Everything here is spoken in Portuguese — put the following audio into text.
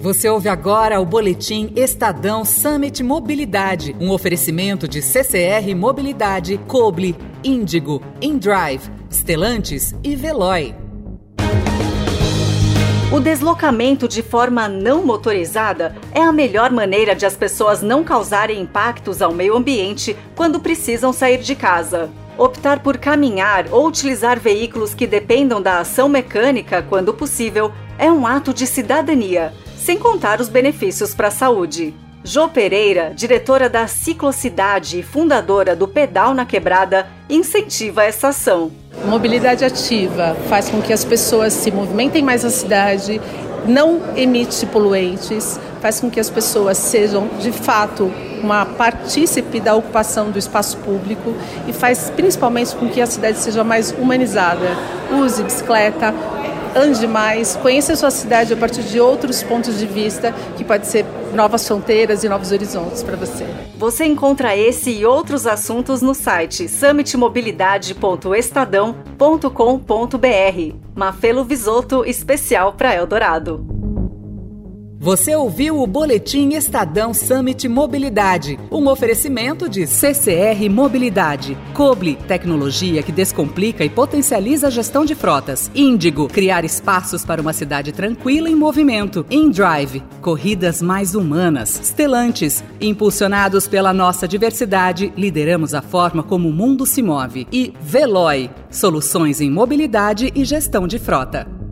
Você ouve agora o boletim Estadão Summit Mobilidade, um oferecimento de CCR Mobilidade, Coble, Índigo, InDrive, Stellantis e Veloy. O deslocamento de forma não motorizada é a melhor maneira de as pessoas não causarem impactos ao meio ambiente quando precisam sair de casa. Optar por caminhar ou utilizar veículos que dependam da ação mecânica quando possível é um ato de cidadania sem contar os benefícios para a saúde. Jo Pereira, diretora da Ciclocidade e fundadora do Pedal na Quebrada, incentiva essa ação. Mobilidade ativa faz com que as pessoas se movimentem mais na cidade, não emite poluentes, faz com que as pessoas sejam de fato uma partícipe da ocupação do espaço público e faz principalmente com que a cidade seja mais humanizada. Use bicicleta, ande mais, conheça a sua cidade a partir de outros pontos de vista, que pode ser novas fronteiras e novos horizontes para você. Você encontra esse e outros assuntos no site summitmobilidade.estadão.com.br. Mafelo Visoto, especial para Eldorado. Você ouviu o Boletim Estadão Summit Mobilidade, um oferecimento de CCR Mobilidade, Coble, tecnologia que descomplica e potencializa a gestão de frotas, Índigo, criar espaços para uma cidade tranquila em movimento, InDrive, corridas mais humanas, Stellantis, impulsionados pela nossa diversidade, lideramos a forma como o mundo se move, e Veloy, soluções em mobilidade e gestão de frota.